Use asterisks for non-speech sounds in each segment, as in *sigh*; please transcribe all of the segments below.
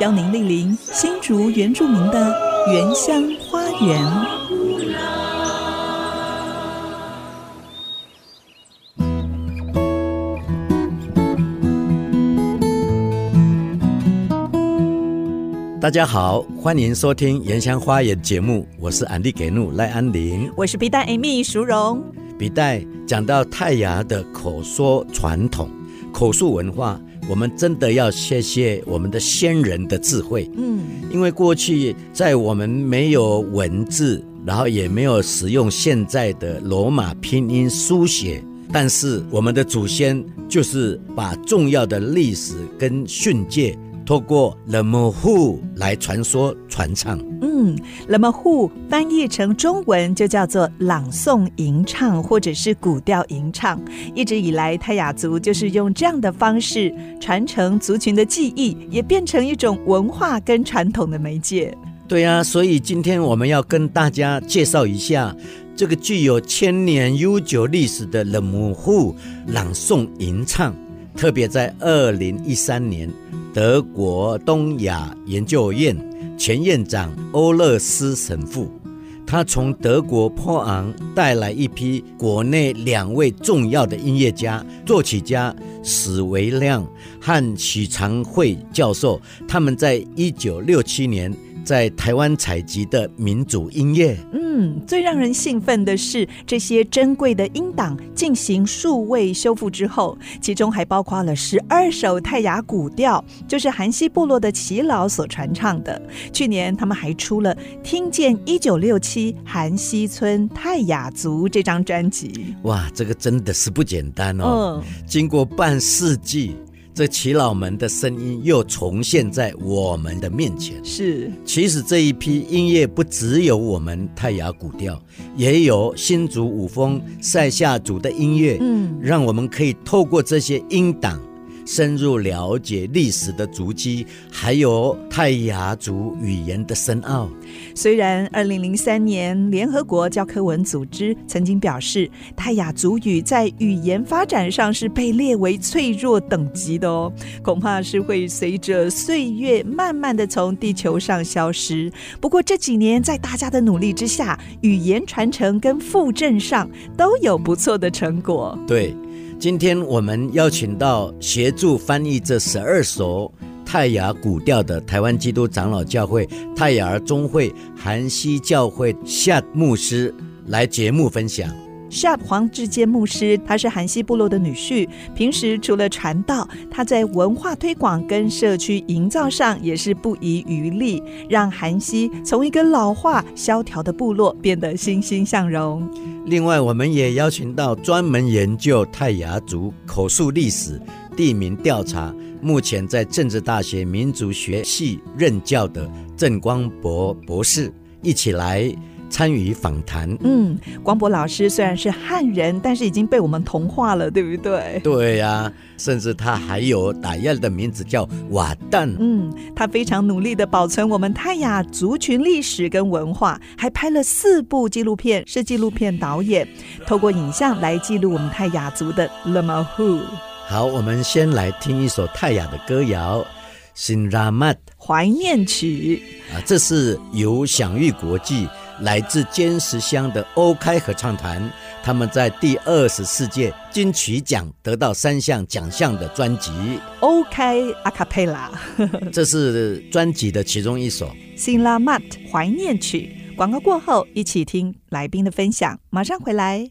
邀您莅临新竹原住民的原乡花园。大家好，欢迎收听《原乡花园》节目，我是安迪给怒赖安林，我是皮带 Amy 淑荣。笔袋讲到泰雅的口说传统、口述文化，我们真的要谢谢我们的先人的智慧。嗯，因为过去在我们没有文字，然后也没有使用现在的罗马拼音书写，但是我们的祖先就是把重要的历史跟训诫。透过 Lemhu 来传说传唱。嗯，Lemhu 翻译成中文就叫做朗诵吟唱，或者是古调吟唱。一直以来，泰雅族就是用这样的方式传承族群的记忆，也变成一种文化跟传统的媒介。对啊，所以今天我们要跟大家介绍一下这个具有千年悠久历史的 Lemhu 朗诵吟唱。特别在二零一三年，德国东亚研究院前院长欧勒斯神父，他从德国波昂带来一批国内两位重要的音乐家、作曲家史维亮和许长惠教授，他们在一九六七年。在台湾采集的民族音乐，嗯，最让人兴奋的是这些珍贵的音档进行数位修复之后，其中还包括了十二首泰雅古调，就是韩西部落的耆老所传唱的。去年他们还出了《听见一九六七韩西村泰雅族》这张专辑。哇，这个真的是不简单哦！嗯，经过半世纪。这耆老们的声音又重现在我们的面前。是，其实这一批音乐不只有我们泰雅古调，也有新竹五峰塞下族的音乐。嗯，让我们可以透过这些音档。深入了解历史的足迹，还有泰雅族语言的深奥。虽然二零零三年联合国教科文组织曾经表示，泰雅族语在语言发展上是被列为脆弱等级的哦，恐怕是会随着岁月慢慢的从地球上消失。不过这几年在大家的努力之下，语言传承跟复振上都有不错的成果。对。今天我们邀请到协助翻译这十二首泰雅古调的台湾基督长老教会泰雅中会韩西教会夏牧师来节目分享。夏黄志坚牧师，他是韩西部落的女婿，平时除了传道，他在文化推广跟社区营造上也是不遗余力，让韩西从一个老化萧条的部落变得欣欣向荣。另外，我们也邀请到专门研究泰雅族口述历史、地名调查，目前在政治大学民族学系任教的郑光博博士，一起来。参与访谈。嗯，光博老师虽然是汉人，但是已经被我们同化了，对不对？对呀、啊，甚至他还有打样的名字叫瓦旦。嗯，他非常努力的保存我们泰雅族群历史跟文化，还拍了四部纪录片，是纪录片导演，透过影像来记录我们泰雅族的 Lemhu。好，我们先来听一首泰雅的歌谣《新拉曼》怀念曲啊，这是由享誉国际。来自尖石乡的欧开合唱团，他们在第二十四届金曲奖得到三项奖项的专辑《欧开阿卡贝拉》，*laughs* 这是专辑的其中一首《辛拉曼怀念曲》。广告过后，一起听来宾的分享，马上回来。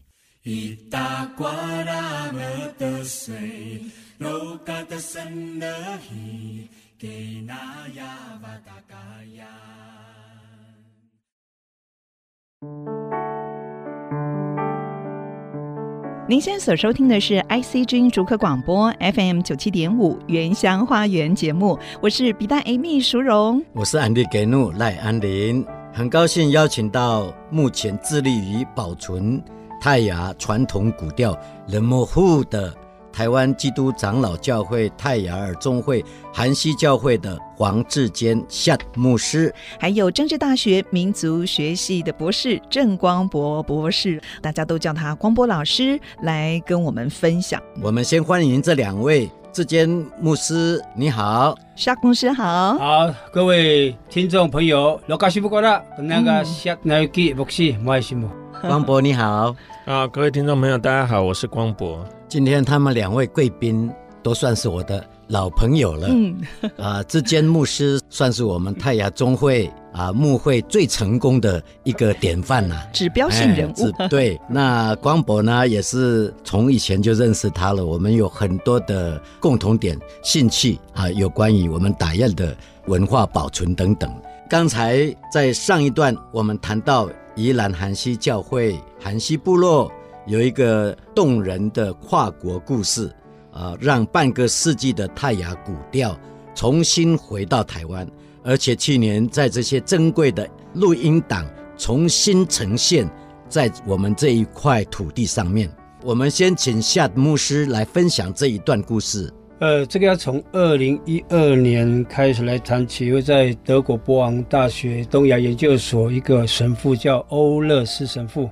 您现在所收听的是 IC 之音竹科广播 FM 九七点五原乡花园节目，我是比大 Amy 淑荣，我是安迪给怒赖安林，很高兴邀请到目前致力于保存泰雅传统古调冷漠户的。台湾基督长老教会泰雅尔宗会韩西教会的黄志坚夏牧师，还有政治大学民族学系的博士郑光博博士，大家都叫他光博老师，来跟我们分享。我们先欢迎这两位，志坚牧师，你好，夏牧师好，好，各位听众朋友，罗卡西不过了，那个夏那个牧师，莫爱心光博你好，啊，各位听众朋友，大家好，我是光博。今天他们两位贵宾都算是我的老朋友了。嗯，*laughs* 啊，志坚牧师算是我们泰雅中会啊牧会最成功的一个典范呐、啊，指标性人物。哎、对，那光博呢也是从以前就认识他了，我们有很多的共同点、兴趣啊，有关于我们打雁的文化保存等等。刚才在上一段我们谈到宜兰韩西教会韩西部落。有一个动人的跨国故事，啊，让半个世纪的泰雅古调重新回到台湾，而且去年在这些珍贵的录音档重新呈现在我们这一块土地上面。我们先请夏牧师来分享这一段故事。呃，这个要从二零一二年开始来谈起，因为在德国波昂大学东亚研究所，一个神父叫欧勒斯神父。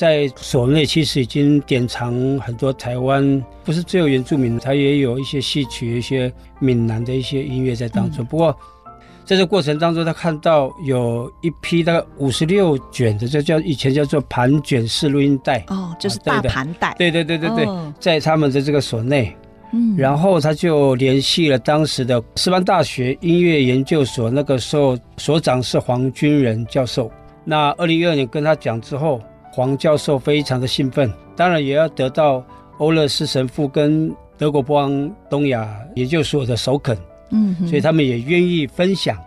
在所内其实已经典藏很多台湾，不是只有原住民，他也有一些戏曲、一些闽南的一些音乐在当中。嗯、不过，在这过程当中，他看到有一批大概五十六卷的，这叫以前叫做盘卷式录音带。哦，就是大盘带。对对对对对，哦、在他们的这个所内。嗯。然后他就联系了当时的师范大学音乐研究所，那个时候所长是黄军仁教授。那二零一二年跟他讲之后。黄教授非常的兴奋，当然也要得到欧勒斯神父跟德国波昂东亚研究所的首肯，嗯，所以他们也愿意分享。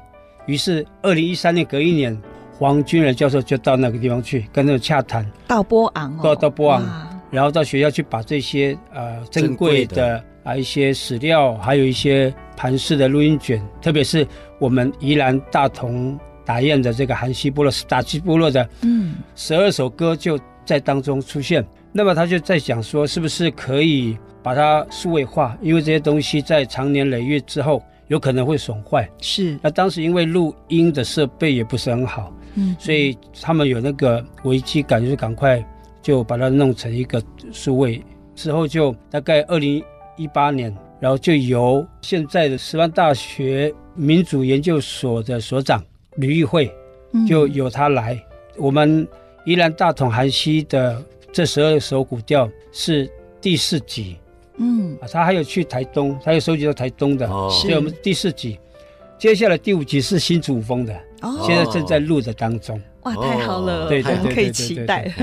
于是，二零一三年隔一年，黄君仁教授就到那个地方去跟他们洽谈，到波昂，到到波昂，然后到学校去把这些呃珍贵的啊一些史料，还有一些盘式的录音卷，特别是我们宜兰大同。打雁的这个韩西部落是打击部落的，嗯，十二首歌就在当中出现。嗯、那么他就在想说，是不是可以把它数位化？因为这些东西在长年累月之后有可能会损坏。是。那当时因为录音的设备也不是很好，嗯，所以他们有那个危机感，就是赶快就把它弄成一个数位。之后就大概二零一八年，然后就由现在的师范大学民主研究所的所长。吕玉慧就由他来。嗯、我们宜兰大同韩西的这十二首古调是第四集，嗯，他还有去台东，他有收集到台东的，哦、所以我们第四集。接下来第五集是新竹风的，哦、现在正在录的当中。哇，太好了，对对对，可以期待。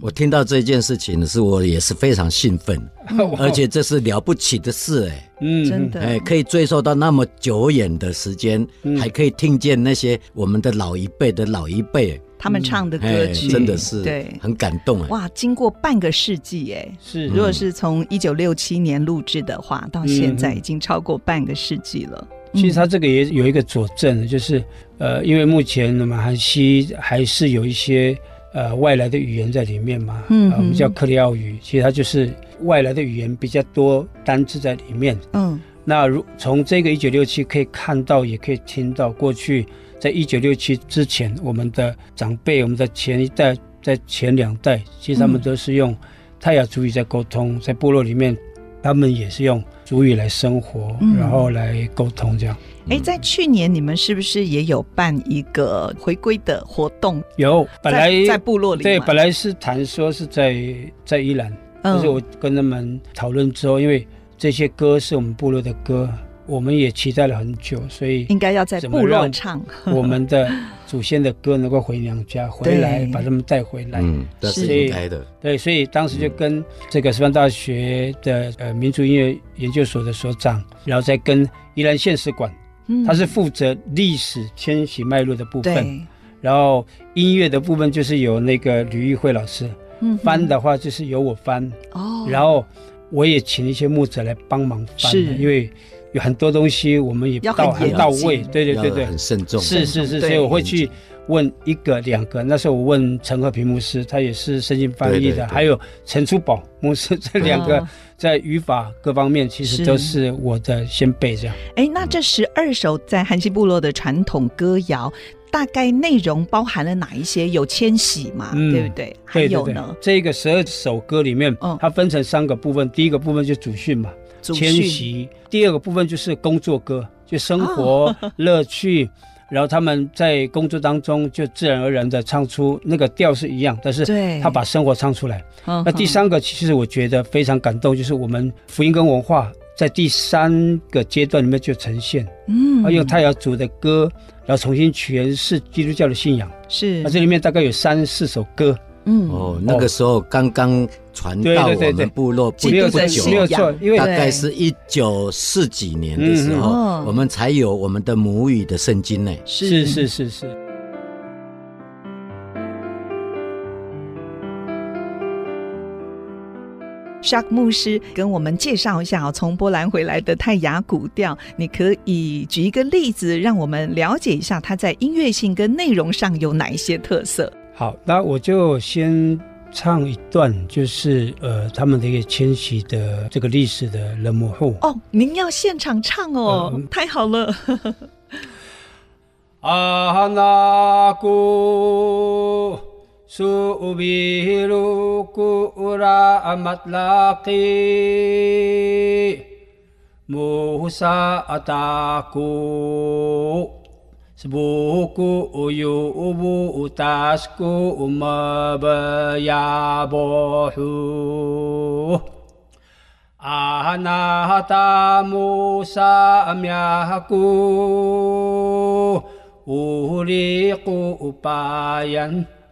我听到这件事情的是，我也是非常兴奋，*laughs* 而且这是了不起的事，哎，嗯，真的，哎，可以追溯到那么久远的时间，还可以听见那些我们的老一辈的老一辈他们唱的歌曲，真的是对，很感动哎。哇，经过半个世纪，哎，是，如果是从一九六七年录制的话，到现在已经超过半个世纪了。其实它这个也有一个佐证，就是呃，因为目前马韩西亚还是有一些呃外来的语言在里面嘛，嗯、呃，我们叫克里奥语，其实它就是外来的语言比较多单字在里面。嗯，那如从这个一九六七可以看到，也可以听到，过去在一九六七之前，我们的长辈，我们的前一代，在前两代，其实他们都是用泰雅族语在沟通，在部落里面。他们也是用族语来生活，嗯、然后来沟通这样。哎，在去年你们是不是也有办一个回归的活动？有，本来在，在部落里。对，本来是谈说是在在宜兰，但、嗯、是我跟他们讨论之后，因为这些歌是我们部落的歌。我们也期待了很久，所以应该要在部落唱。*laughs* 我们的祖先的歌，能够回娘家回来，把他们带回来。嗯，这是应该的。对，所以当时就跟这个师范大学的呃民族音乐研究所的所长，然后再跟宜兰县史馆，他是负责历史迁徙脉络的部分，然后音乐的部分就是由那个吕玉慧老师，嗯，翻的话就是由我翻，哦，然后我也请一些牧者来帮忙翻，是因为有很多东西我们也要到很到位，对对对对，很慎重。是是是，所以我会去问一个两个。那时候我问陈和平牧师，他也是圣经翻译的，还有陈初宝牧师，这两个哦在语法各方面其实都是我的先辈这样。哎，那这十二首在韩西部落的传统歌谣，大概内容包含了哪一些？有迁徙嘛，嗯对不对？还对对对有呢，，这个十二首歌里面嗯，它分成三个部分。第一个部分就祖训嘛，迁徙；第二个部分就是工作歌，就生活哦 *laughs* *laughs* 乐趣。然后他们在工作当中就自然而然的唱出那个调是一样，但是对，他把生活唱出来。嗯那第，三个其实我觉得非常感动，就是我们福音跟文化在第三个阶段里面就呈现，嗯啊，用泰雅族的歌，然后重新诠释基督教的信仰。是。那这里面大概有三四首歌，嗯。哦，那个时候刚刚传到我们部落不基督的不久信仰没有错，因为大概是一九四几年的时候，我们才有我们的母语的圣经呢。是是是是。沙克牧师跟我们介绍一下哦，从波兰回来的泰雅古调，你可以举一个例子，让我们了解一下它在音乐性跟内容上有哪一些特色。好，那我就先唱一段，就是呃他们的一个迁徙的这个历史的人母后。哦，您要现场唱哦，嗯太好了。*laughs* 阿那古苏比鲁古拉阿玛拉基穆萨阿达古斯布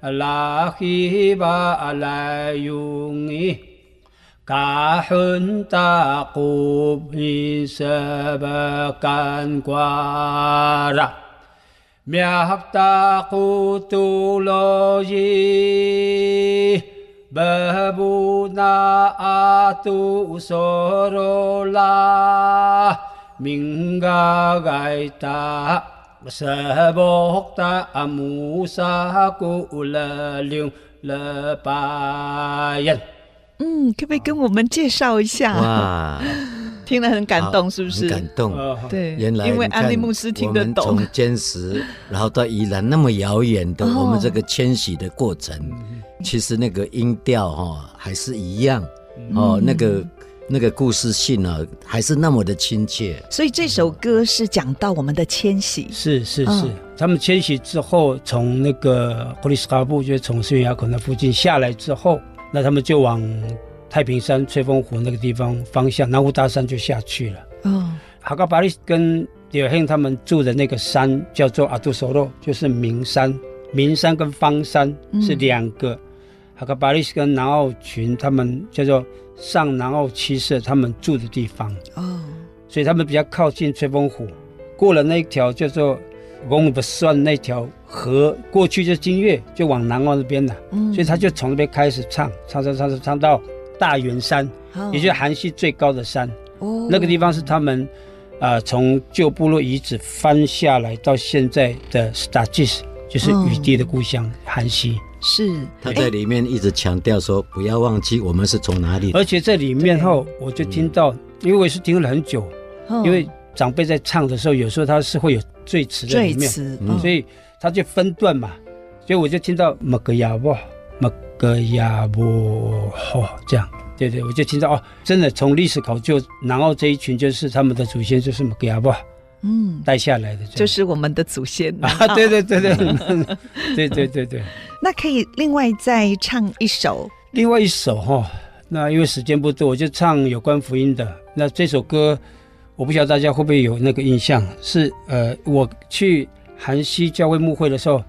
古尤布达斯古马巴亚波胡。阿那达穆萨米亚古乌里古巴 yan 拉希巴来用伊卡 hun 达古比什巴干瓜拉。Amusa ku ulalyung lepayan 嗯，可不可以跟我们介绍一下？哇，*laughs* 听了很感动，是不是？很感动。呃对，原来因为安利牧师听得懂我们从。坚实，然后到宜兰那么遥远的，哦我们这个迁徙的过程，其实那个音调哈还是一样哦，那个那个故事性呢还是那么的亲切。所以这首歌是讲到我们的迁徙。是是是，嗯他们迁徙之后，从那个霍利斯卡布，就是从圣雅口那附近下来之后，那他们就往太平山、吹风湖那个地方方向，南湖大山就下去了。哦，哈嘎巴利跟迪尔亨他们住的那个山叫做阿杜索洛，就是名山。名山跟方山是两个。哈嘎巴利跟南澳群他们叫做上南澳七社，他们住的地方。哦，所以他们比较靠近吹风湖，过了那一条叫做翁不算那条河，过去就金岳，就往南澳那边了。嗯所以他就从那边开始唱，唱唱唱唱唱到大圆山，哦也就是韩系最高的山。哦那个地方是他们啊、呃从旧部落遗址翻下来到现在的 Stages，就是雨滴的故乡韩系。是。他在里面一直强调说，不要忘记我们是从哪里。而且在里面后，我就听到，因为我也是听了很久，哦。因为长辈在唱的时候，有时候他是会有赘词在里面。所以他就分段嘛，所以我就听到麦格亚沃，麦格亚沃，哦，这样，对对，我就听到哦，真的从历史考究，南澳这一群就是他们的祖先，就是麦格亚沃嗯，带下来的，就是我们的祖先啊，对对对对，对对对 *laughs* 对。那可以另外再唱一首，另外一首哈，那因为时间不多，我就唱有关福音的。那这首歌，我不晓得大家会不会有那个印象，是呃，我去韩西教会牧会的时候，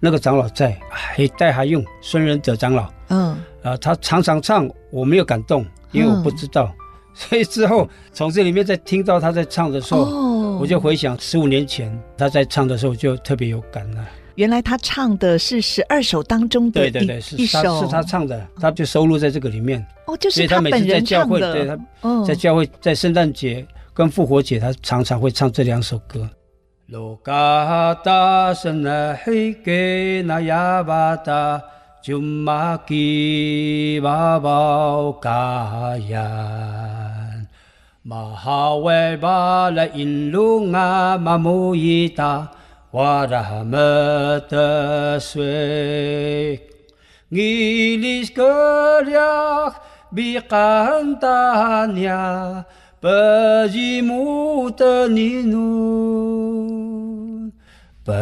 那个长老在，还带还用孙仁哲长老。嗯，啊，他常常唱，我没有感动，因为我不知道，所以之后从这里面再听到他在唱的时候，哦我就回想十五年前他在唱的时候，就特别有感了、原来他唱的是十二首当中的一对对对，是一首，他是他唱的，他就收录在这个里面。哦，就是他本人唱的。对，他哦，在教会，在圣诞节跟复活节，他常常会唱这两首歌。马哈维巴来引路啊，马木伊达瓦拉么的水，伊里格列比坎达尼亚，不吉木的尼努，不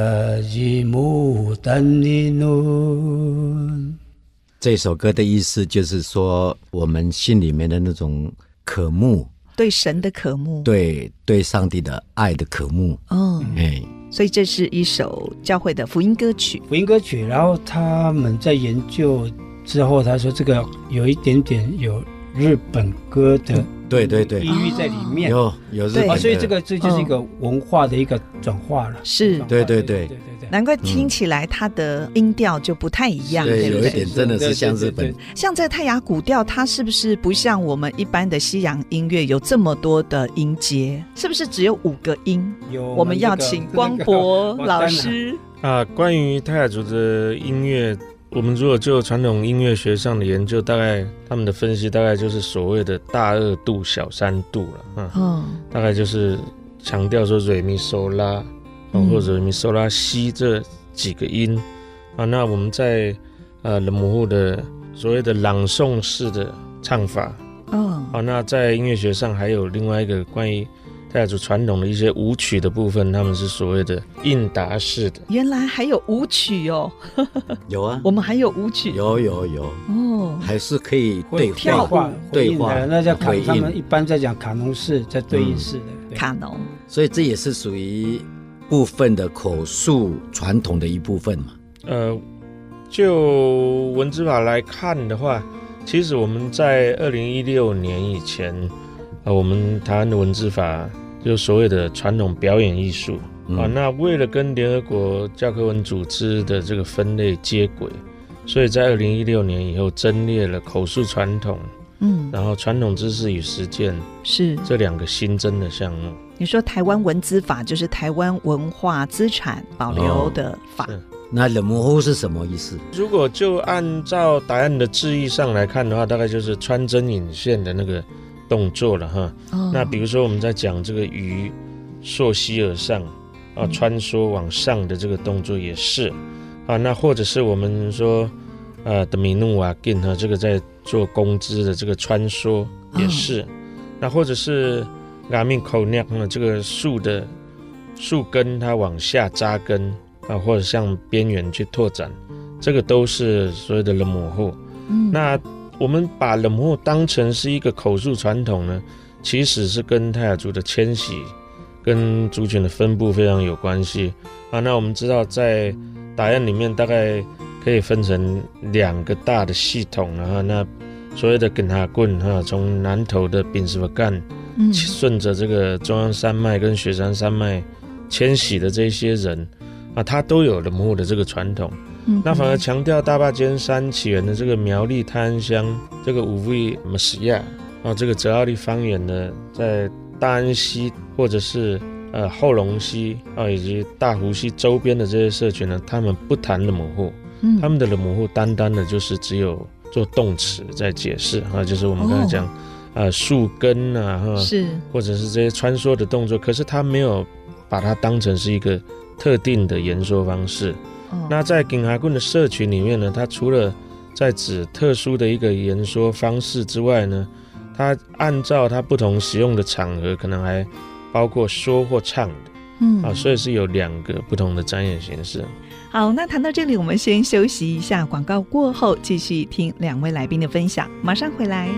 吉木的尼努。这首歌的意思就是说，我们心里面的那种渴慕。对神的渴慕，对对上帝的爱的渴慕，哦，哎，所以这是一首教会的福音歌曲，福音歌曲。然后他们在研究之后，他说这个有一点点有日本歌的，嗯，对对对，音域在里面，有有日本的，所以这个这就是一个文化的一个转化了，是，对对对。难怪听起来它的音调就不太一样，对，有一点真的是像日本。像这个泰雅古调，它是不是不像我们一般的西洋音乐有这么多的音阶？是不是只有五个音？有，我们要请光博 *laughs* 老师啊。关于泰雅族的音乐，我们如果就传统音乐学上的研究，大概他们的分析大概就是所谓的大二度、小三度了。嗯，大概就是强调说瑞咪嗦拉。或者米索拉西这几个音啊，那我们在呃冷母户的所谓的朗诵式的唱法，哦，好，那在音乐学上还有另外一个关于泰雅族传统的一些舞曲的部分，他们是所谓的应答式的。原来还有舞曲哦，*laughs* 有啊，我们还有舞曲，有有有哦，还是可以对跳话对话，那叫卡，他们一般在讲卡农式，在对应式的、嗯、卡农，所以这也是属于。部分的口述传统的一部分嘛，呃，就文字法来看的话，其实我们在二零一六年以前，呃，我们台湾的文字法就所谓的传统表演艺术啊，那为了跟联合国教科文组织的这个分类接轨，所以在二零一六年以后增列了口述传统，嗯，然后传统知识与实践是。这两个新增的项目。你说台湾文资法就是台湾文化资产保留的法，哦、那冷模糊是什么意思？如果就按照答案的字义上来看的话，大概就是穿针引线的那个动作了哈。哦、那比如说我们在讲这个鱼溯溪而上啊，穿梭往上的这个动作也是啊。那或者是我们说呃的米努瓦根哈，这个在做工资的这个穿梭也是。哦、那或者是。阿米口那样的这个树的树根，它往下扎根啊，或者向边缘去拓展，这个都是所谓的冷母户。嗯，那我们把冷母后当成是一个口述传统呢，其实是跟泰雅族的迁徙跟族群的分布非常有关系啊。那我们知道，在答案里面大概可以分成两个大的系统，然后那所谓的根哈棍哈，从南投的丙什么干。顺着这个中央山脉跟雪山山脉迁徙的这些人啊，他都有了母户的这个传统。嗯，那反而强调大坝尖山起源的这个苗栗泰安乡这个五位马西亚啊，这个泽奥利方言呢在大安溪或者是呃后龙溪啊以及大湖溪周边的这些社群呢，他们不谈冷母户，嗯，他们的冷母户单单的就是只有做动词在解释啊，就是我们刚才讲。哦呃，树根啊，哈，是，或者是这些穿梭的动作，可是他没有把它当成是一个特定的言说方式。哦、那在景哈棍的社群里面呢，它除了在指特殊的一个言说方式之外呢，它按照它不同使用的场合，可能还包括说或唱的。嗯，啊，所以是有两个不同的展演形式。好，那谈到这里，我们先休息一下，广告过后继续听两位来宾的分享，马上回来。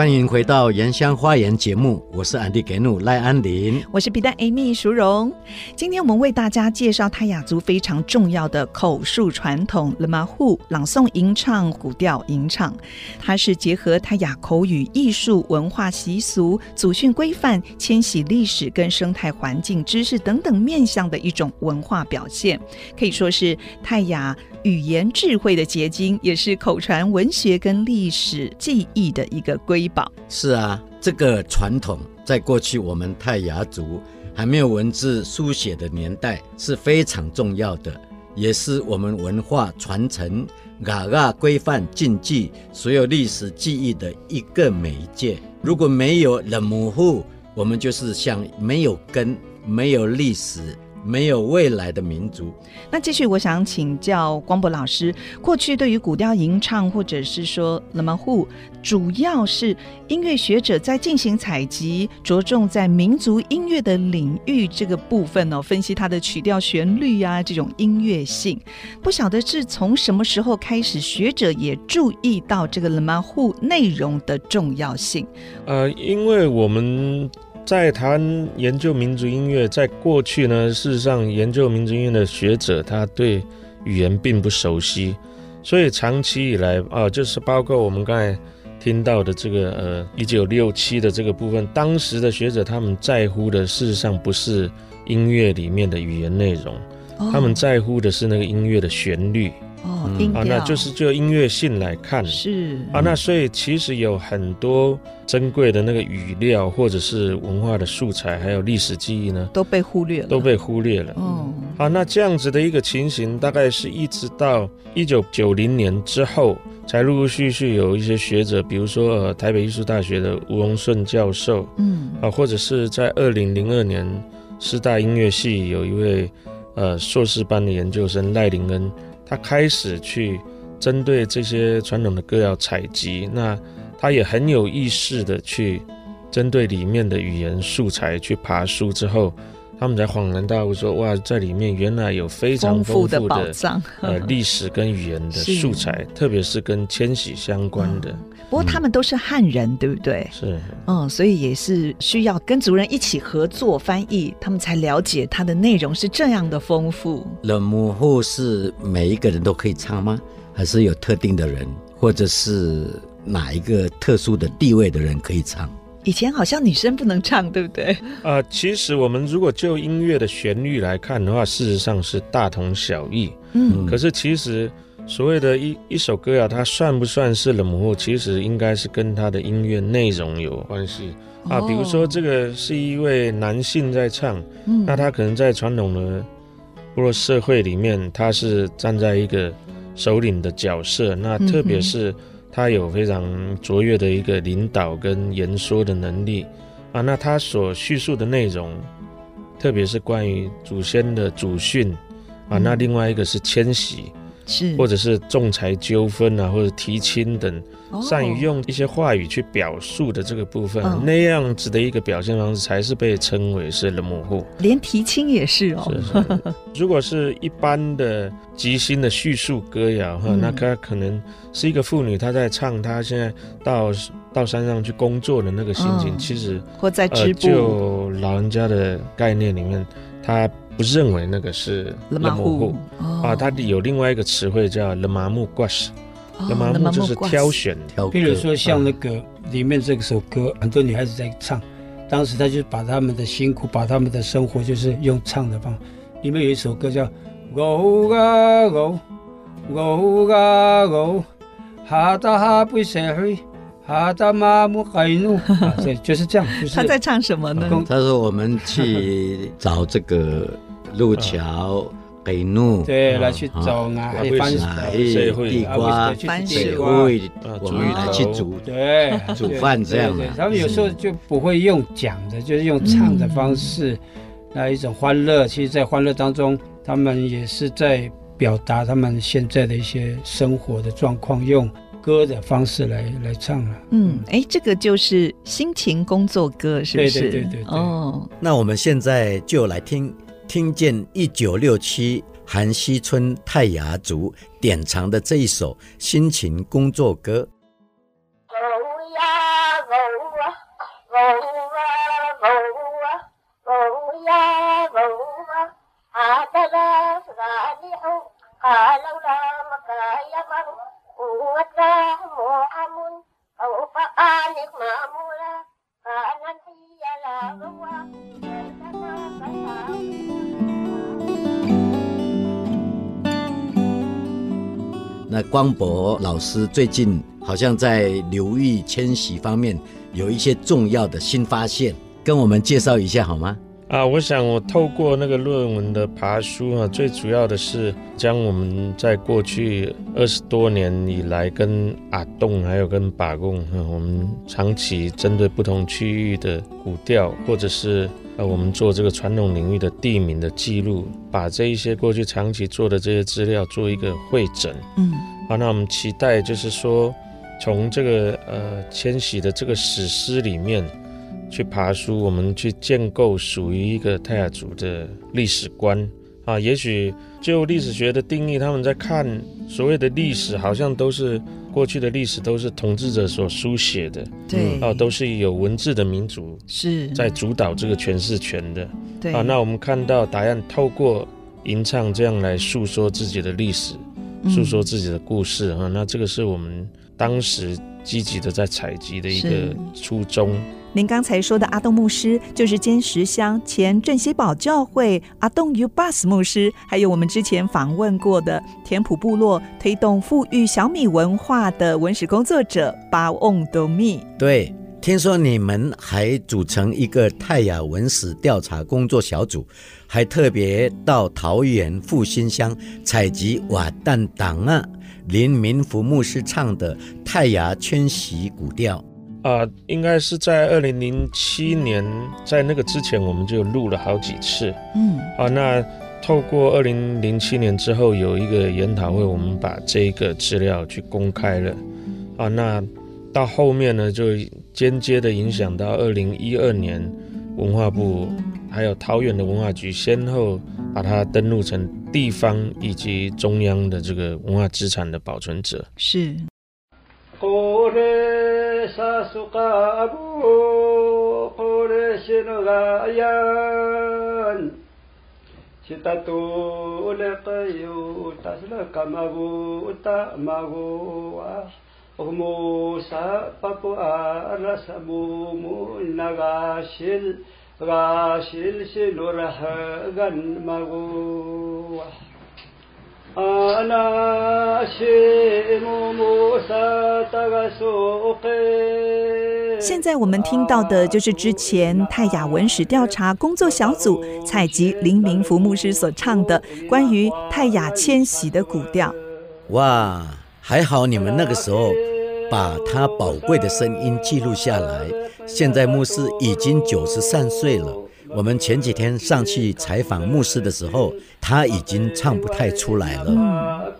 欢迎回到《原乡花园》节目，我是安迪给努赖安林，我是皮蛋 Amy 淑荣。今天我们为大家介绍泰雅族非常重要的口述传统——勒玛户朗诵吟唱古调吟唱。它是结合泰雅口语、艺术、文化习俗、祖训规范、迁徙历史跟生态环境知识等等面向的一种文化表现，可以说是泰雅语言智慧的结晶，也是口传文学跟历史记忆的一个瑰宝。是啊，这个传统在过去我们泰雅族还没有文字书写的年代是非常重要的，也是我们文化传承、嘎嘎规范禁忌、所有历史记忆的一个媒介。如果没有勒玛户，我们就是像没有根、没有历史。没有未来的民族。那继续，我想请教光博老师，过去对于古调吟唱或者是说勒玛户，主要是音乐学者在进行采集，着重在民族音乐的领域这个部分哦，分析它的曲调、旋律啊这种音乐性。不晓得是从什么时候开始，学者也注意到这个勒玛户内容的重要性。呃，因为我们。在谈研究民族音乐，在过去呢，事实上研究民族音乐的学者，他对语言并不熟悉，所以长期以来啊，就是包括我们刚才听到的这个呃，一九六七的这个部分，当时的学者他们在乎的，事实上不是音乐里面的语言内容，他们在乎的是那个音乐的旋律。哦，音啊，那就是就音乐性来看。是。啊，那所以其实有很多珍贵的那个语料或者是文化的素材，还有历史记忆呢，都被忽略了，都被忽略了。哦，啊，那这样子的一个情形，大概是一直到一九九零年之后，才陆陆续续有一些学者，比如说呃台北艺术大学的吴荣顺教授，嗯，啊，或者是在二零零二年师大音乐系有一位呃硕士班的研究生赖林恩。他开始去针对这些传统的歌谣采集，那他也很有意识的去针对里面的语言素材去爬书之后，他们才恍然大悟说：哇，在里面原来有非常丰富的，丰富的宝藏，呃历史跟语言的素材，特别是跟迁徙相关的。嗯不过他们都是汉人，嗯、对不对？是，嗯，所以也是需要跟族人一起合作翻译，他们才了解它的内容是这样的丰富。勒玛户是每一个人都可以唱吗？还是有特定的人，或者是哪一个特殊的地位的人可以唱？以前好像女生不能唱，对不对？啊、呃，其实我们如果就音乐的旋律来看的话，事实上是大同小异。嗯，可是其实。所谓的一一首歌谣，它算不算是勒玛户？其实应该是跟它的音乐内容有关系啊。哦、比如说，这个是一位男性在唱，嗯、那他可能在传统的部落社会里面，他是站在一个首领的角色。那特别是他有非常卓越的一个领导跟言说的能力啊。那他所叙述的内容，特别是关于祖先的祖训啊。那另外一个是迁徙。是，或者是仲裁纠纷啊，或者提亲等，善于用一些话语去表述的这个部分，哦、那样子的一个表现方式，才是被称为是冷漠户。连提亲也是哦。是是，*laughs* 如果是一般的即兴的叙述歌谣哈，嗯、那他可能是一个妇女，她在唱她现在到到山上去工作的那个心情，哦、其实或在织布、呃。就老人家的概念里面，他。不认为那个是勒玛户啊，它有另外一个词汇叫勒玛木瓜什，勒玛木就是挑选挑。比如说像那个里面这首歌，很多女孩子在唱，当时她就把她们的辛苦，把她们的生活，就是用唱的方。里面有一首歌叫哦啊哦哦啊哦，哈达哈不社会。哈达玛木海努，对，就是这样。就是、他在唱什么呢？他说我们去找这个路桥海努，对，来去找啊，番石、地瓜、番石，我们来去煮，对，煮饭这样的。他们有时候就不会用讲的，就是用唱的方式，那一种欢乐。其实，在欢乐当中，他们也是在表达他们现在的一些生活的状况，用。歌的方式来来唱了，嗯，哎，这个就是辛勤工作歌，是不是？对对对对，对。哦，那我们现在就来听听见一九六七韩溪村泰雅族典藏的这一首辛勤工作歌。那光博老师最近好像在流域迁徙方面有一些重要的新发现，跟我们介绍一下好吗？啊，我想我透过那个论文的爬梳啊，最主要的是将我们在过去二十多年以来跟阿洞还有跟把贡，我们长期针对不同区域的古调，或者是。呃，我们做这个传统领域的地名的记录，把这一些过去长期做的这些资料做一个会诊。嗯，好，那我们期待就是说，从这个呃迁徙的这个史诗里面去爬书，我们去建构属于一个泰雅族的历史观啊。也许就历史学的定义，他们在看所谓的历史，好像都是。过去的历史都是统治者所书写的，对，啊，都是有文字的民族是。在主导这个诠释权的，对。啊，那我们看到答案透过吟唱这样来诉说自己的历史，诉说自己的故事，哈、嗯啊，那这个是我们当时积极的在采集的一个初衷。您刚才说的阿洞牧师，就是尖石乡前镇西堡教会阿洞 U Bus 牧师，还有我们之前访问过的田埔部落推动富裕小米文化的文史工作者巴翁多米。对，听说你们还组成一个泰雅文史调查工作小组，还特别到桃园复兴乡采集瓦旦档案林明福牧师唱的泰雅迁徙古调。啊、呃，应该是在二零零七年，在那个之前，我们就录了好几次。嗯，啊，那透过二零零七年之后有一个研讨会，我们把这个资料去公开了。啊，那到后面呢，就间接的影响到二零一二年，文化部还有桃园的文化局先后把它登录成地方以及中央的这个文化资产的保存者。是。さすかぶこれしぬがやんしたとれかよたすらかまごたまごわおもさぱぽあらさももながしるがしるしのらはがんまごわ现在我们听到的就是之前泰雅文史调查工作小组采集林明福牧师所唱的关于泰雅迁徙的古调。哇，还好你们那个时候把他宝贵的声音记录下来。现在牧师已经九十三岁了。我们前几天上去采访牧师的时候，他已经唱不太出来了。嗯。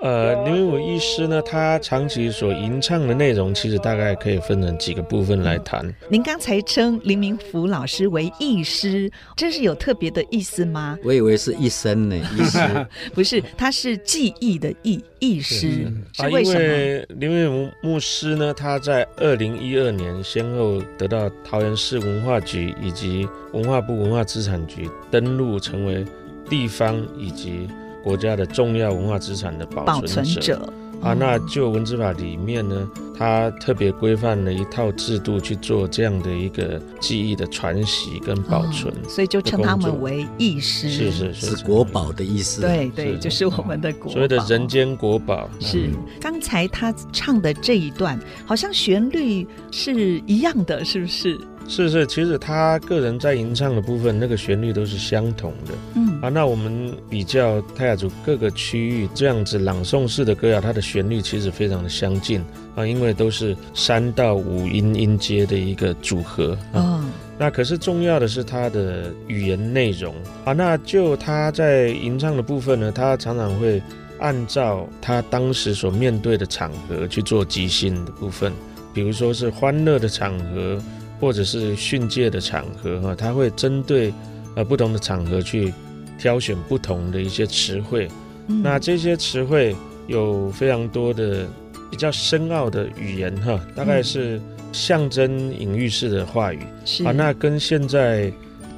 呃，林明福医师呢，他长期所吟唱的内容，其实大概可以分成几个部分来谈。您刚才称林明福老师为译师，这是有特别的意思吗？我以为是一生呢，译师 *laughs* 不是，他是记忆的译译师，是为什么？啊，因为林明福牧师呢，他在二零一二年先后得到桃园市文化局以及文化部文化资产局登录成为地方以及。国家的重要文化资产的保存者，保存者。啊，那就文字法里面呢，它特别规范了一套制度去做这样的一个记忆的传习跟保存，哦，所以就称他们为艺师，是是是，是。国宝的意思。对对，就是我们的国宝，所谓的人间国宝。是刚才他唱的这一段，好像旋律是一样的，是不是？是是，其实他个人在吟唱的部分，那个旋律都是相同的。嗯啊，那我们比较泰雅族各个区域这样子朗诵式的歌谣，它的旋律其实非常的相近啊，因为都是三到五音音阶的一个组合。啊、哦。那可是重要的是它的语言内容啊。那就他在吟唱的部分呢，他常常会按照他当时所面对的场合去做即兴的部分。比如说是欢乐的场合，或者是训诫的场合哈，他会针对呃不同的场合去挑选不同的一些词汇。嗯、那这些词汇有非常多的比较深奥的语言哈，大概是象征隐喻式的话语。是啊，那跟现在。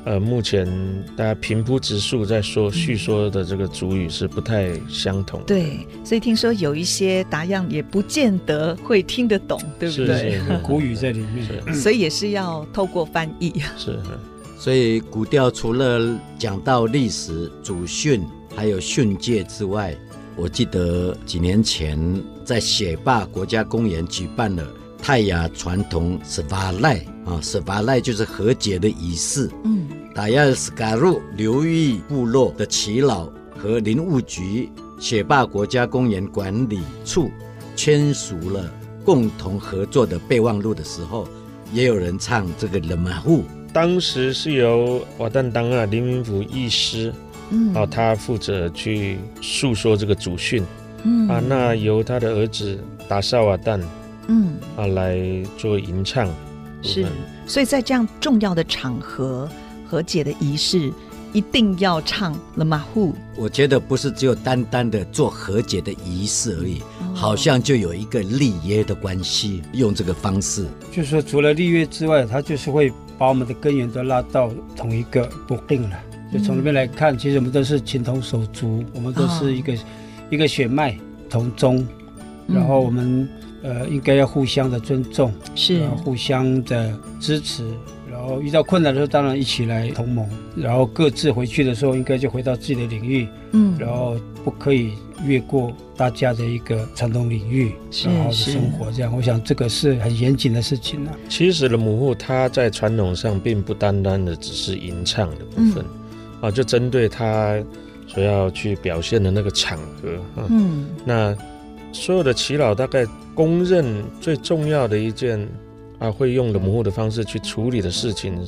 呃，目前大家平铺直述在说叙说的这个主语是不太相同的。对，所以听说有一些答样也不见得会听得懂，对不对？古语在里面，所以也是要透过翻译。是，所以古调除了讲到历史、祖训还有训诫之外，我记得几年前在雪霸国家公园举办了泰雅传统斯瓦赖啊，十八赖就是和解的仪式。嗯。达亚斯卡入流域部落的耆老和林务局雪霸国家公园管理处签署了共同合作的备忘录的时候，也有人唱这个勒马户。当时是由瓦旦当啊林明福医师，嗯，啊，他负责去诉说这个祖训，嗯啊，那由他的儿子达萨瓦旦，嗯啊来做吟唱。是，所以在这样重要的场合。和解的仪式一定要唱勒玛护。我觉得不是只有单单的做和解的仪式而已，哦、好像就有一个立约的关系。用这个方式，就是说除了立约之外，他就是会把我们的根源都拉到同一个不定了。就从那边来看，嗯、其实我们都是情同手足，我们都是一个、哦、一个血脉同宗，然后我们、嗯、呃应该要互相的尊重，是互相的支持。然后遇到困难的时候，当然一起来同盟。然后各自回去的时候，应该就回到自己的领域。嗯，然后不可以越过大家的一个传统领域，好好的生活。这样，我想这个是很严谨的事情呢、啊。其实的母后，她在传统上并不单单的只是吟唱的部分，嗯、啊，就针对她所要去表现的那个场合啊。嗯，那所有的祈祷大概公认最重要的一件。啊，会用的模糊的方式去处理的事情，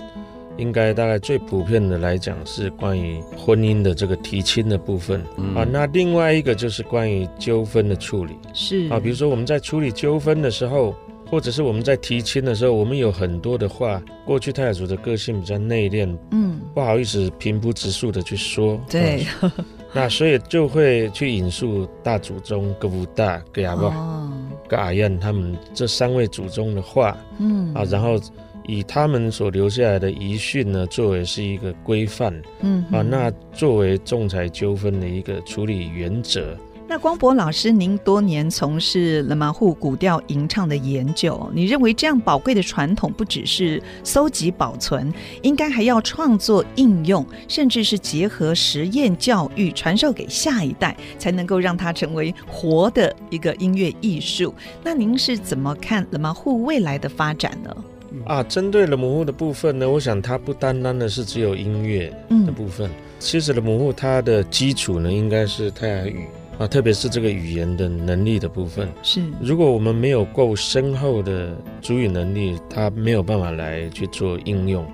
应该大概最普遍的来讲是关于婚姻的这个提亲的部分、嗯、啊。那另外一个就是关于纠纷的处理，是啊，比如说我们在处理纠纷的时候，或者是我们在提亲的时候，我们有很多的话，过去泰雅族的个性比较内敛，嗯，不好意思平铺直述的去说，对，啊、那所以就会去引述大祖宗格布大格亚巴、格阿燕他们这三位祖宗的话，嗯。啊，然后以他们所留下来的遗训呢，作为是一个规范，嗯。啊，那作为仲裁纠纷的一个处理原则。那光博老师，您多年从事勒马户古调吟唱的研究，你认为这样宝贵的传统不只是搜集保存，应该还要创作应用，甚至是结合实验教育，传授给下一代，才能够让它成为活的一个音乐艺术。那您是怎么看勒马户未来的发展呢？啊，针对勒玛护的部分呢，我想它不单单的是只有音乐的部分，嗯、其实勒玛护它的基础呢，应该是泰雅语。啊，特别是这个语言的能力的部分，是如果我们没有够深厚的主语能力，它没有办法来去做应用。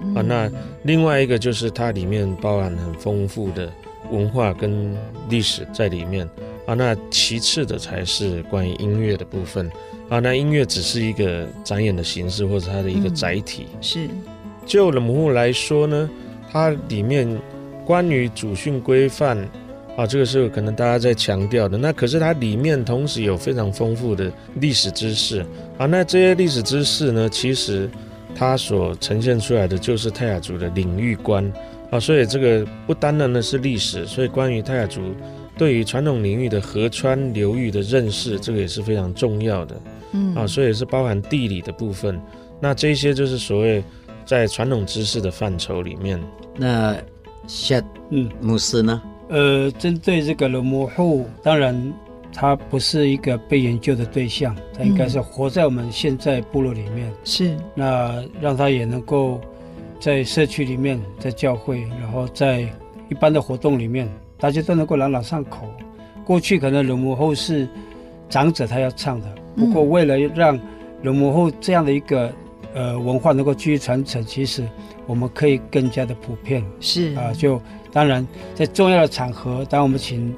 嗯、啊，那另外一个就是它里面包含很丰富的文化跟历史在里面。啊，那其次的才是关于音乐的部分。啊，那音乐只是一个展演的形式或者它的一个载体。嗯、是，就勒玛护来说呢，它里面关于主训规范。啊，这个是可能大家在强调的。那可是它里面同时有非常丰富的历史知识啊。那这些历史知识呢，其实它所呈现出来的就是泰雅族的领域观啊。所以这个不单单的是历史，所以关于泰雅族对于传统领域的河川流域的认识，这个也是非常重要的。嗯啊，所以是包含地理的部分。那这些就是所谓在传统知识的范畴里面。那夏嗯牧师呢？呃，针对这个勒玛护，当然它不是一个被研究的对象，它应该是活在我们现在部落里面。是、嗯，那让它也能够在社区里面，在教会，然后在一般的活动里面，大家都能够朗朗上口。过去可能勒玛护是长者他要唱的，不过为了让勒玛护这样的一个呃文化能够继续传承，其实我们可以更加的普遍。是啊，就。当然，在重要的场合，当我们请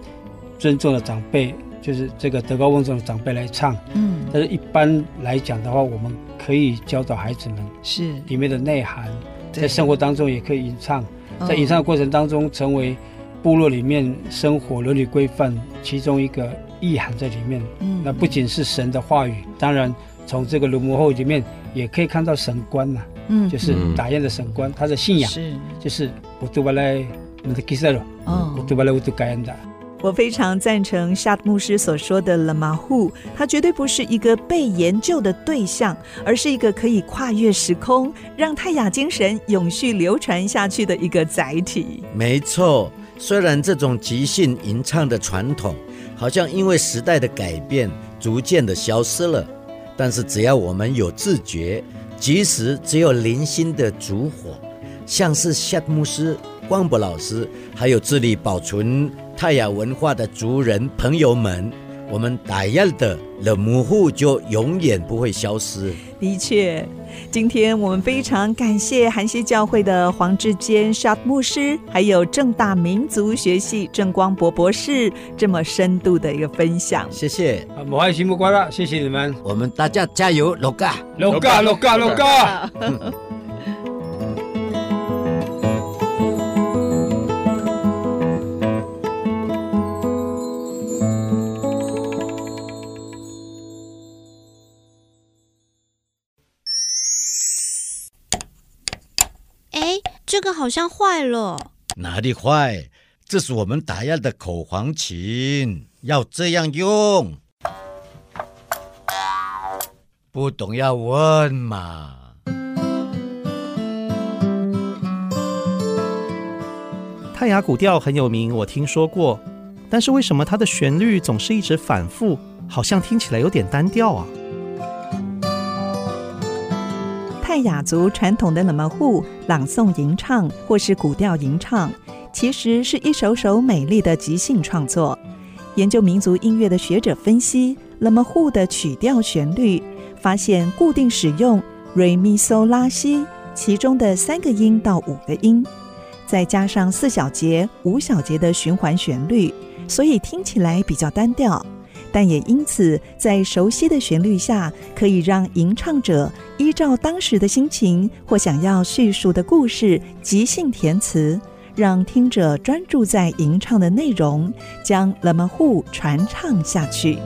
尊重的长辈就是这个德高望重的长辈来唱。嗯，但是一般来讲的话，我们可以教导孩子们是里面的内涵，在生活当中也可以吟唱，在吟唱的过程当中成为部落里面生活伦理规范其中一个意涵在里面。嗯，那不仅是神的话语，当然从这个罗摩后里面也可以看到神观呐。嗯，就是打雁的神观，他的信仰是就是我都把来我的基色罗，我都把来我都感恩的。我非常赞成夏牧师所说的勒马户，他绝对不是一个被研究的对象，而是一个可以跨越时空，让泰雅精神永续流传下去的一个载体。没错，虽然这种即兴吟唱的传统，好像因为时代的改变，逐渐的消失了，但是只要我们有自觉，即使只有零星的烛火，像是夏牧师、光博老师，还有致力保存。泰雅文化的族人朋友们，我们打药的冷母户就永远不会消失。的确，今天我们非常感谢韩西教会的黄志坚沙牧师，还有正大民族学系郑光博博士这么深度的一个分享。谢谢，母爱心不瓜了，谢谢你们，我们大家加油，六嘎，六嘎，六嘎，六嘎。*laughs* 个好像坏了，哪里坏？这是我们打雁的口簧琴，要这样用。不懂要问嘛。泰雅古调很有名，我听说过，但是为什么它的旋律总是一直反复，好像听起来有点单调啊？泰雅族传统的勒摩户朗诵吟唱或是古调吟唱，其实是一首首美丽的即兴创作。研究民族音乐的学者分析勒摩户的曲调旋律，发现固定使用瑞咪嗦拉西其中的三个音到五个音，再加上四小节、五小节的循环旋律，所以听起来比较单调。但也因此，在熟悉的旋律下，可以让吟唱者依照当时的心情或想要叙述的故事，即兴填词，让听者专注在吟唱的内容，将勒摩户传唱下去。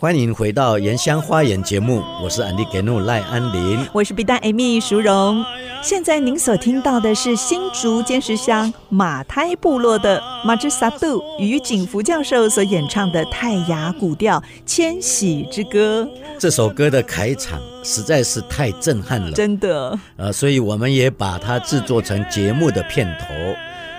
欢迎回到《原乡花园》节目，我是安迪给努赖安林，我是 B 站 Amy 淑荣。现在您所听到的是新竹尖石乡马胎部落的马之萨杜与景福教授所演唱的泰雅古调《迁徙之歌》。这首歌的开场实在是太震撼了，真的。呃，所以我们也把它制作成节目的片头。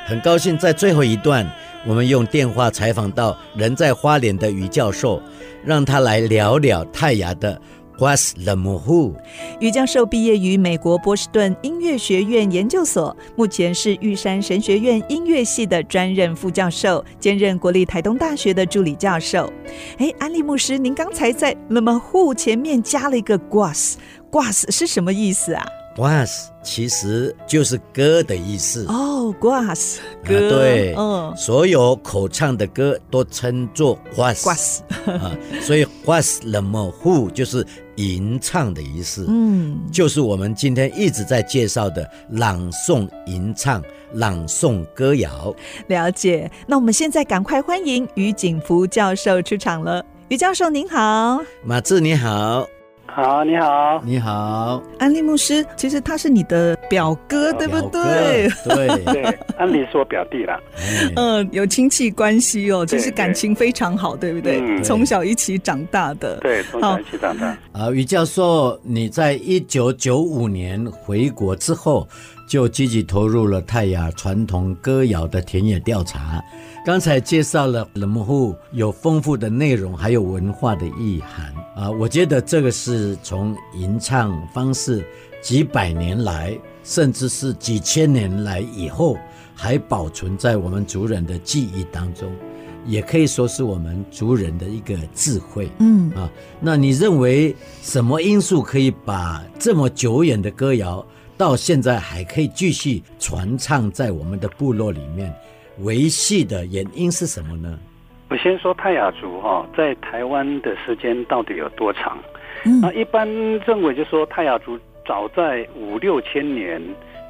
很高兴在最后一段，我们用电话采访到人在花莲的于教授。让他来聊聊泰雅的 What's the Mohu。于教授毕业于美国波士顿音乐学院研究所，目前是玉山神学院音乐系的专任副教授，兼任国立台东大学的助理教授。哎，安利牧师，您刚才在 the Mohu 前面加了一个 Guas，Guas 是什么意思啊？Guas 其实就是歌的意思哦，Guas 歌、啊、对，嗯，所有口唱的歌都称作 Guas 啊，所以 Guas Lemo Hu 就是吟唱的意思，嗯，就是我们今天一直在介绍的朗诵吟唱、朗诵歌谣。了解，那我们现在赶快欢迎于景福教授出场了。于教授您好，马志你好。好，你好，你好，安利牧师，其实他是你的表哥，对不对？对 *laughs* 对，安利是我表弟啦。嗯，有亲戚关系哦，其实感情非常好，对不对？从小一起长大的，对，从小一起长大。啊，于教授，你在一九九五年回国之后，就积极投入了泰雅传统歌谣的田野调查。刚才介绍了冷木户有丰富的内容，还有文化的意涵啊！我觉得这个是从吟唱方式几百年来，甚至是几千年来以后，还保存在我们族人的记忆当中，也可以说是我们族人的一个智慧。嗯啊，那你认为什么因素可以把这么久远的歌谣到现在还可以继续传唱在我们的部落里面？维系的原因是什么呢？我先说泰雅族哈，在台湾的时间到底有多长？嗯那、嗯、一般认为就是说泰雅族早在五六千年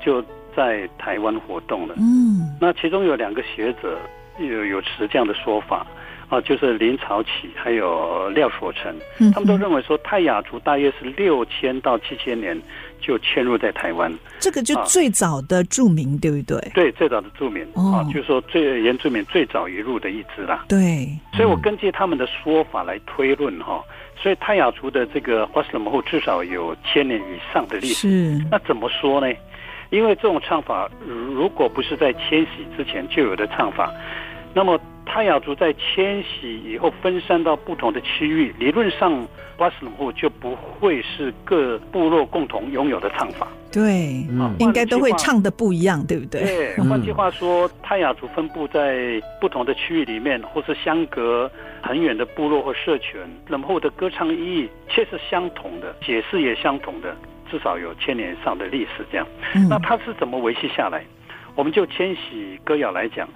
就在台湾活动了。嗯，那其中有两个学者有有持这样的说法。啊，就是林朝启还有廖所成，他们都认为说泰雅族大约是六千到七千年就迁入在台湾，这个就最早的住民，对不对？对，最早的住民啊，就是说最原住民最早移入的一支啦。对，所以我根据他们的说法来推论哈，所以泰雅族的这个花斯冷木至少有千年以上的历史。是，那怎么说呢？因为这种唱法如果不是在迁徙之前就有的唱法，那么。泰雅族在迁徙以后分散到不同的区域，理论上巴斯隆户就不会是各部落共同拥有的唱法。对，嗯，应该都会唱的不一样，对不对？对，换句话说，泰雅族分布在不同的区域里面，或是相隔很远的部落或社群，冷后的歌唱意义却是相同的，解释也相同的，至少有千年以上的历史。这样，嗯，那它是怎么维系下来？我们就迁徙歌谣来讲。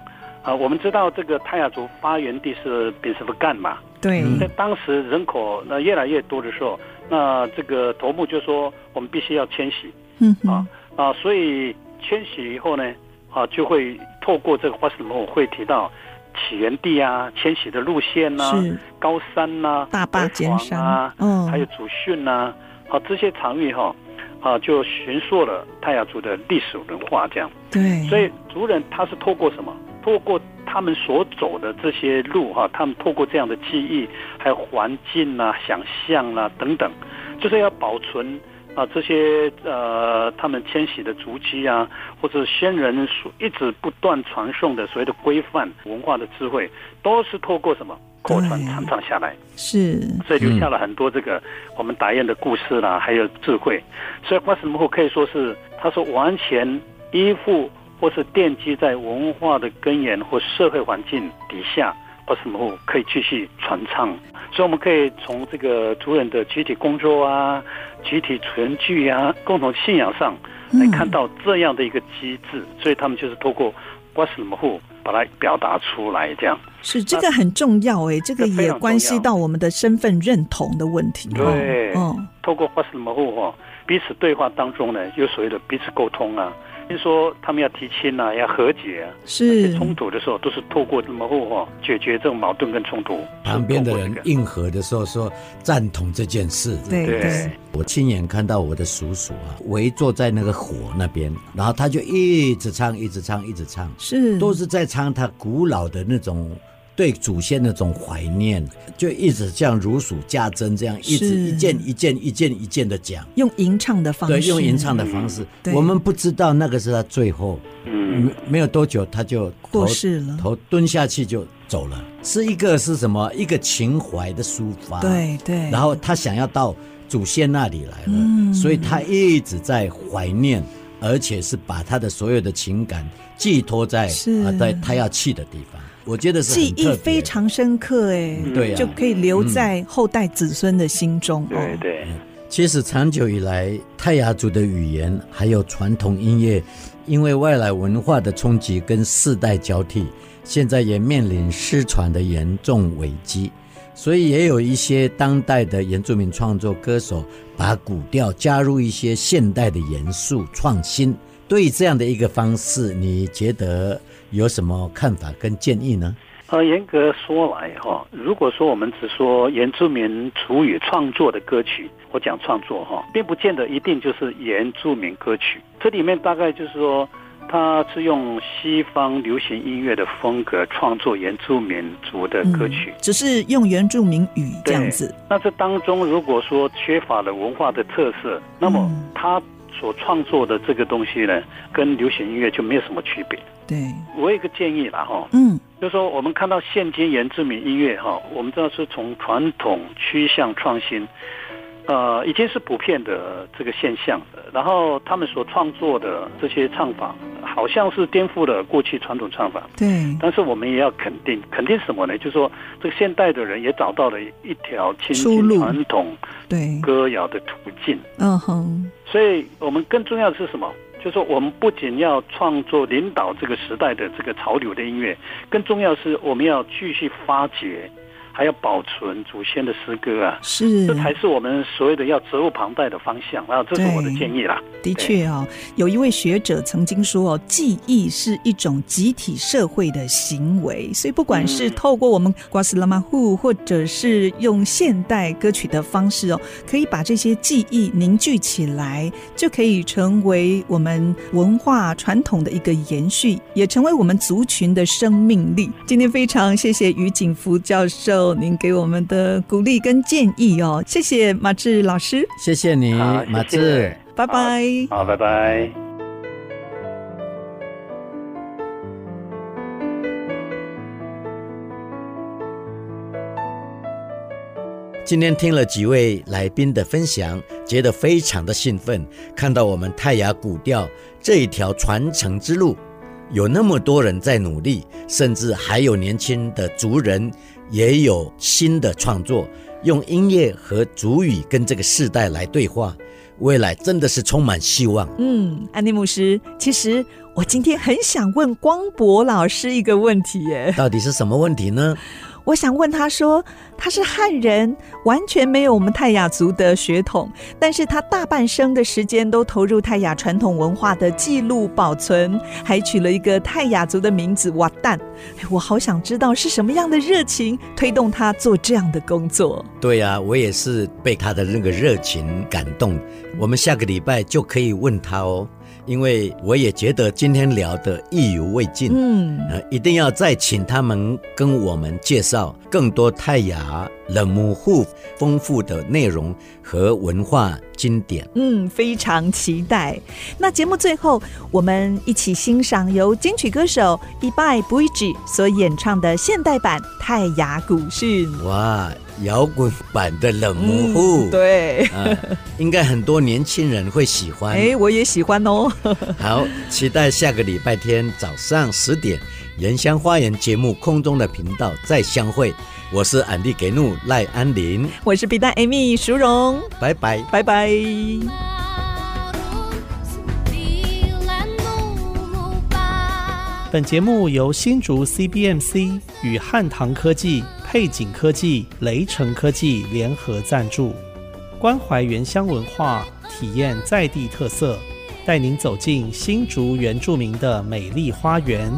啊，我们知道这个泰雅族发源地是濒师傅干嘛？对，在当时人口那越来越多的时候，那这个头目就说我们必须要迁徙。嗯啊啊，所以迁徙以后呢，啊就会透过这个花石木会提到起源地啊、迁徙的路线呐、高山呐、啊、大霸尖山啊，嗯，还有祖训呐，啊这些场域哈，啊就寻溯了泰雅族的历史文化这样。对，所以族人他是透过什么？透过他们所走的这些路哈，他们透过这样的记忆，还有环境啊、想象啊等等，就是要保存啊这些呃他们迁徙的足迹啊，或者先人所一直不断传送的所谓的规范文化的智慧，都是透过什么口传传唱下来，是，所以留下了很多这个我们打雁的故事啦，还有智慧。所以花石木可以说是，他说完全依附。或是奠基在文化的根源或社会环境底下，为什么可以继续传唱？所以我们可以从这个族人的集体工作啊、集体存聚啊、共同信仰上来看到这样的一个机制。嗯、所以他们就是透过为什么把它表达出来，这样是这个很重要哎，这个也关系到我们的身份认同的问题。对，嗯，透过为什么哈彼此对话当中呢，有所谓的彼此沟通啊。听说他们要提亲啊，要和解啊，是冲突的时候都是透过这么话解决这种矛盾跟冲突。旁边的人应和的时候说赞同这件事。对对，我亲眼看到我的叔叔啊，围坐在那个火那边，然后他就一直唱，一直唱，一直唱，是都是在唱他古老的那种。对祖先那种怀念，就一直像如数家珍这样，一直一件一件一件一件的讲，用吟唱的方式，对，用吟唱的方式。嗯、我们不知道那个是他最后，嗯，没有多久他就过世了，头蹲下去就走了。是一个是什么？一个情怀的抒发，对对。然后他想要到祖先那里来了，嗯、所以他一直在怀念，而且是把他的所有的情感寄托在啊，在他要去的地方。我觉得是记忆非常深刻，哎，对，就可以留在后代子孙的心中。对对，其实长久以来，泰雅族的语言还有传统音乐，因为外来文化的冲击跟世代交替，现在也面临失传的严重危机。所以也有一些当代的原住民创作歌手，把古调加入一些现代的元素创新。对于这样的一个方式，你觉得？有什么看法跟建议呢？呃，严格说来哈，如果说我们只说原住民族语创作的歌曲，我讲创作哈，并不见得一定就是原住民歌曲。这里面大概就是说，它是用西方流行音乐的风格创作原住民族的歌曲，嗯、只是用原住民语这样子。那这当中如果说缺乏了文化的特色，那么他所创作的这个东西呢，跟流行音乐就没有什么区别。对，我有一个建议啦，哈，嗯，就是说我们看到现今原住民音乐哈，我们知道是从传统趋向创新。呃，已经是普遍的这个现象的。然后他们所创作的这些唱法，好像是颠覆了过去传统唱法。对。但是我们也要肯定，肯定什么呢？就是说，这个现代的人也找到了一条亲近传统对歌谣的途径。嗯哼。所以我们更重要的是什么？就是说，我们不仅要创作领导这个时代的这个潮流的音乐，更重要的是我们要继续发掘。还要保存祖先的诗歌啊，是，这才是我们所谓的要责无旁贷的方向啊，这是我的建议啦。的确哦，有一位学者曾经说哦，记忆是一种集体社会的行为，所以不管是透过我们瓜斯拉马户，或者是用现代歌曲的方式哦，可以把这些记忆凝聚起来，就可以成为我们文化传统的一个延续，也成为我们族群的生命力。今天非常谢谢于景福教授。您给我们的鼓励跟建议哦，谢谢马志老师，谢谢你，马志，拜拜，好，拜拜。今天听了几位来宾的分享，觉得非常的兴奋，看到我们泰雅古调这一条传承之路，有那么多人在努力，甚至还有年轻的族人。也有新的创作，用音乐和主语跟这个世代来对话，未来真的是充满希望。嗯，安妮牧师，其实我今天很想问光博老师一个问题，耶，到底是什么问题呢？我想问他说，他是汉人，完全没有我们泰雅族的血统，但是他大半生的时间都投入泰雅传统文化的记录保存，还取了一个泰雅族的名字瓦旦。我好想知道是什么样的热情推动他做这样的工作。对呀、啊，我也是被他的那个热情感动。我们下个礼拜就可以问他哦。因为我也觉得今天聊得意犹未尽，嗯，呃，一定要再请他们跟我们介绍更多泰雅冷母户丰富的内容和文化经典。嗯，非常期待。那节目最后，我们一起欣赏由金曲歌手一拜布伊吉所演唱的现代版泰雅古训。哇！摇滚版的冷模糊，嗯，对，啊，应该很多年轻人会喜欢。哎，我也喜欢哦。*laughs* 好，期待下个礼拜天早上十点，原乡花园节目空中的频道再相会。我是安迪给怒赖安林，我是皮蛋 Amy 淑荣，拜拜，拜拜。本节目由新竹 CBMC 与汉唐科技。配景科技、雷城科技联合赞助，关怀原乡文化，体验在地特色，带您走进新竹原住民的美丽花园。